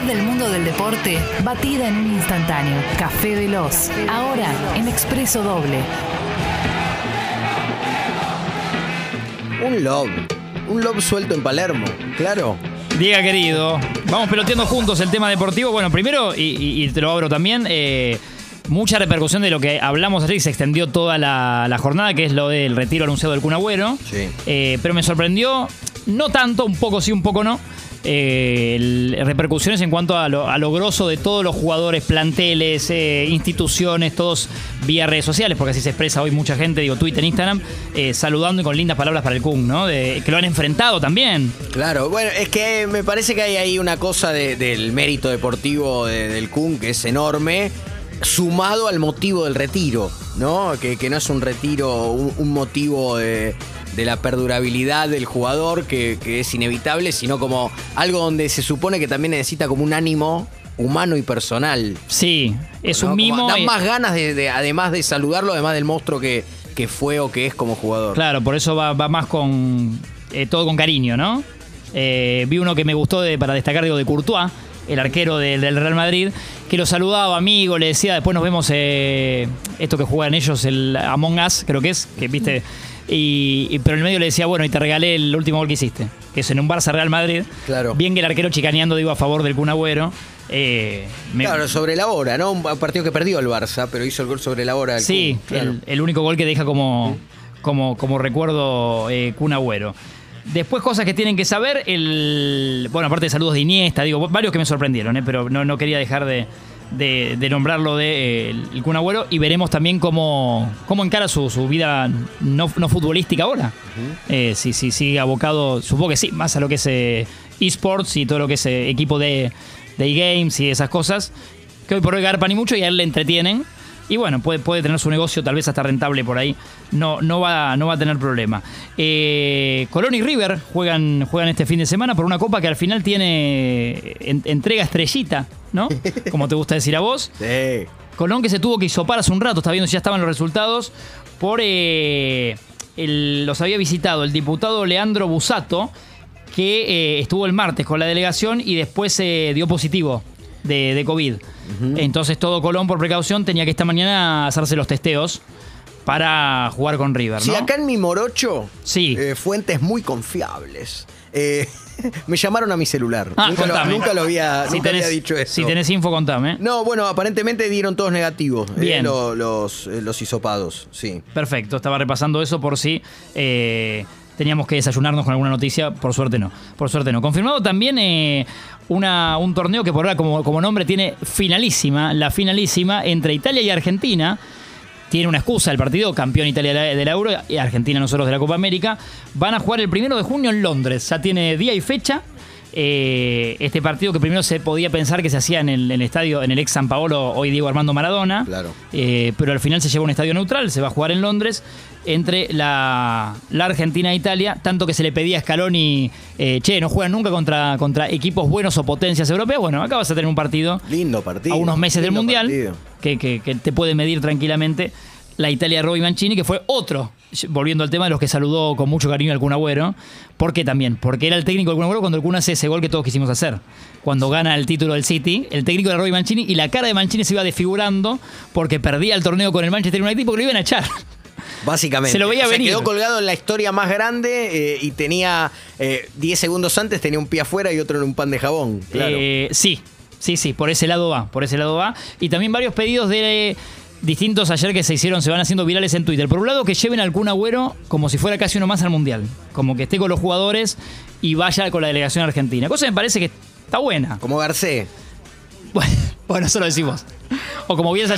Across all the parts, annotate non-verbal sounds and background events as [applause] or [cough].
actualidad del mundo del deporte, batida en un instantáneo. Café Veloz, ahora en Expreso Doble. Un lob. Un lob suelto en Palermo, claro. Diga querido, vamos peloteando juntos el tema deportivo. Bueno, primero, y, y- y te lo abro también, eh, mucha repercusión de lo que hablamos ayer y se extendió toda la, la jornada, que es lo del retiro anunciado del Kun Agüero. Sí. Eh, pero me sorprendió, no tanto, un poco sí, un poco no. Eh, repercusiones en cuanto a lo, a grosso de todos los jugadores, planteles, eh, instituciones, todos vía redes sociales, porque así se expresa hoy mucha gente, digo Twitter, Instagram, eh, saludando y con lindas palabras para el Kun, ¿no? Que lo han enfrentado también. Claro, bueno, es que me parece que hay ahí una cosa de- del mérito deportivo de- del Kun que es enorme, sumado al motivo del retiro, ¿no? Que, no es un retiro, un motivo de, de la perdurabilidad del jugador que, que es inevitable, sino como algo donde se supone que también necesita como un ánimo humano y personal. Sí, es ¿no? un Como mimo. Dan más ganas de, de- además de saludarlo, además del monstruo que, que fue o que es como jugador. Claro, por eso va, va más con. eh, todo con cariño, ¿no? Eh, vi uno que me gustó de- para destacar, digo, de Courtois, el arquero del, del Real Madrid, que lo saludaba, amigo, le decía, después nos vemos eh, esto que juegan ellos, el Among Us, creo que es, que viste. Y, y- pero en el medio le decía, bueno, y te regalé el último gol que hiciste, que es en un Barça Real Madrid. Claro. Bien que el arquero chicaneando, digo, a favor del Kun Agüero. Eh, me- Claro, sobre la hora, ¿no? Un partido que perdió el Barça, pero hizo el gol sobre la hora. del Sí, Kun, claro. el, el único gol que deja como, como, como recuerdo eh, Kun Agüero. Después cosas que tienen que saber, el bueno, aparte de saludos de Iniesta, digo, varios que me sorprendieron, eh, pero no, no quería dejar de, de- de nombrarlo de eh, el Kun Agüero y veremos también cómo, cómo encara su, su vida no, no futbolística ahora. Eh, si, si sigue abocado, supongo que sí, más a lo que es eh, esports y todo lo que es eh, equipo de, de e-games y esas cosas, que hoy por hoy garpan y mucho y a él le entretienen. Y bueno, puede, puede tener su negocio tal vez hasta rentable por ahí. No, no, va, no va a tener problema. Eh, Colón y River juegan, juegan este fin de semana por una copa que al final tiene en- entrega estrellita, ¿no? [laughs] Como te gusta decir a vos. Sí. Colón que se tuvo que hisopar hace un rato, está viendo si ya estaban los resultados, por eh, el- los había visitado el diputado Leandro Busato, que eh, estuvo el martes con la delegación y después se dio positivo de, de COVID. Entonces todo Colón por precaución tenía que esta mañana hacerse los testeos para jugar con River, Sí, ¿no? acá en mi morocho, Sí. eh, fuentes muy confiables. eh, [laughs] me llamaron a mi celular. Ah, nunca, lo, contame. nunca lo había, Si nunca tenés- había dicho eso. Si tenés info, contame. No, bueno, aparentemente dieron todos negativos. eh, Bien. lo- los, los hisopados, sí. Perfecto, estaba repasando eso por si teníamos que desayunarnos con alguna noticia. Por suerte no. Por suerte no. Confirmado también eh, una, un torneo que por ahora como, como nombre tiene finalísima, la finalísima entre Italia y Argentina. Tiene una excusa el partido, campeón Italia de la- del Euro y Argentina nosotros de la Copa América. Van a jugar el primero de junio en Londres. Ya tiene día y fecha. Eh, este partido que primero se podía pensar que se hacía en el, en el estadio, en el ex San Paolo, hoy Diego Armando Maradona. Claro. Eh, pero al final se lleva a un estadio neutral, se va a jugar en Londres entre la, la Argentina e Italia, tanto que se le pedía a Scaloni, eh, che, no juegan nunca contra, contra equipos buenos o potencias europeas. Bueno, acá vas a tener un partido Lindo partido. a unos meses del Mundial que- que te puede medir tranquilamente la Italia de Roby Mancini, que fue otro, volviendo al tema de los que saludó con mucho cariño al Kun Agüero. ¿Por qué también? Porque era el técnico del Kun Agüero cuando el Kun hace ese gol que todos quisimos hacer. Cuando gana el título del City, el técnico de Roby Mancini y la cara de Mancini se iba desfigurando porque perdía el torneo con el Manchester United porque lo iban a echar. Básicamente. [laughs] Se lo veía O sea, venir. quedó colgado en la historia más grande eh, y tenía eh, 10 segundos antes tenía un pie afuera y otro en un pan de jabón. Claro. Eh, sí, sí, sí, por ese lado va, por ese lado va. Y también varios pedidos de distintos ayer que se hicieron, se van haciendo virales en Twitter. Por un lado, que lleven al Kun Agüero como si fuera casi uno más al Mundial. Como que esté con los jugadores y vaya con la delegación argentina. Cosa que me parece que está buena. Como Garcés. [laughs] Bueno, bueno, eso lo decimos. O como Bielsa,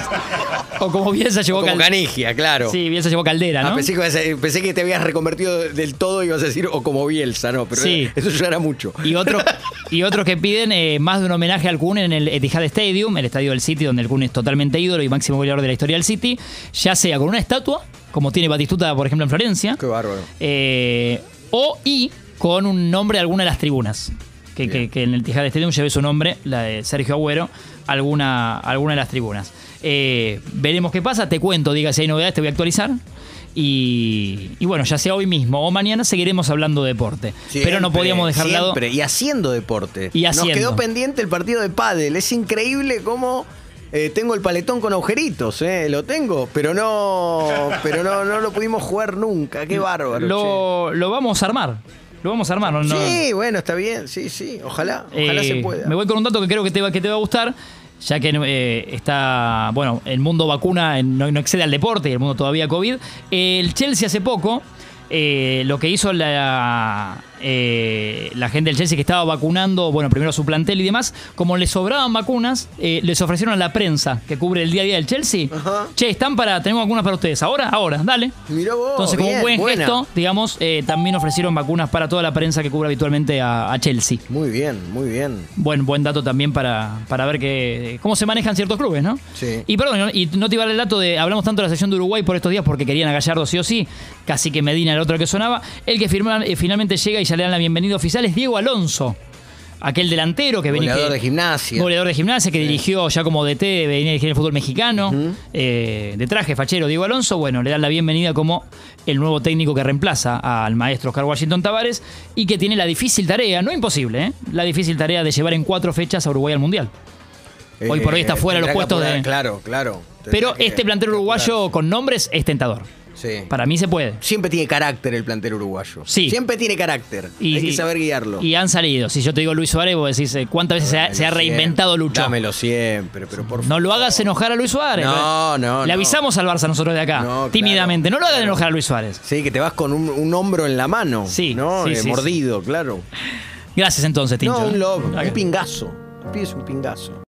o como Bielsa llevó Como Cal- Canigia, claro. Sí, Bielsa llevó Caldera, Ah, ¿no? pensé, que pensé te habías reconvertido del todo y ibas a decir o como Bielsa, no, pero Sí. eso ya era mucho. Y, otro, y otros que piden eh, más de un homenaje al Kun en el Etihad Stadium, el estadio del City, donde el Kun es totalmente ídolo y máximo goleador de la historia del City, ya sea con una estatua, como tiene Batistuta, por ejemplo, en Florencia, Qué bárbaro. eh, o y con un nombre de alguna de las tribunas. Que, que- que en el Etihad Stadium lleve su nombre, la de Sergio Agüero, alguna, alguna de las tribunas. Eh, veremos qué pasa, te cuento, diga si hay novedades, te voy a actualizar. Y, y bueno, ya sea hoy mismo o mañana seguiremos hablando de deporte. Pero no Siempre, podíamos dejar de lado. siempre. Y haciendo deporte. Y haciendo. Nos quedó pendiente el partido de pádel. Es increíble cómo eh, tengo el paletón con agujeritos, eh, lo tengo, pero no, pero no, no lo pudimos jugar nunca. Qué [laughs] bárbaro. Lo, lo vamos a armar. Lo vamos a armar. ¿no? Sí, bueno, está bien. Sí, sí. Ojalá, ojalá Eh, se pueda. Me voy con un dato que creo que te va, que te va a gustar, ya que eh, está, bueno, el mundo vacuna eh, no, no excede al deporte y el mundo todavía COVID. El Chelsea hace poco, eh, lo que hizo la, eh, la gente del Chelsea que estaba vacunando, bueno, primero su plantel y demás, como les sobraban vacunas, eh, les ofrecieron a la prensa que cubre el día a día del Chelsea, Ajá. che, están para, tenemos vacunas para ustedes, ahora, ahora, dale. Mirá vos, Entonces, como bien, un buen buena. gesto, digamos, eh, también ofrecieron vacunas para toda la prensa que cubre habitualmente a- a Chelsea. Muy bien, muy bien. Buen, buen dato también para, para ver que, cómo se manejan ciertos clubes, ¿no? Sí. Y perdón, y no te iba a dar el dato de. Hablamos tanto de la sección de Uruguay por estos días porque querían a Gallardo sí o sí. Casi que Medina era el otro que sonaba. El que firma- finalmente llega y ya le dan la bienvenida oficial es Diego Alonso. Aquel delantero que venía. Goleador de gimnasia. Goleador de gimnasia que dirigió ya como DT, venía a dirigir el fútbol mexicano. eh, de traje, fachero, Diego Alonso. Bueno, le dan la bienvenida como el nuevo técnico que reemplaza al maestro Oscar Washington Tavares y que tiene la difícil tarea, no imposible, ¿eh? la difícil tarea de llevar en cuatro fechas a Uruguay al Mundial. Hoy por hoy está fuera tendrá los puestos de- Claro, claro. Pero que- este plantel que uruguayo con nombres es tentador. Sí. Para mí se puede. Siempre tiene carácter el plantel uruguayo. Sí. Siempre tiene carácter. Hay que saber guiarlo. Y han salido. Si yo te digo Luis Suárez, vos decís, eh, ¿cuántas veces se ha, se ha Dámelo reinventado siempre, Lucho? Dámelo siempre, pero por No lo hagas enojar a Luis Suárez. No, no, Le no. avisamos al Barça nosotros de acá, No, claro, tímidamente. No lo claro. enojar a Luis Suárez. Sí, que te vas con un, un hombro en la mano. Sí, ¿no? sí, Eh, sí, mordido, claro. Gracias entonces, Tincho. No, un Acá. un pingazo. Pides un pingazo.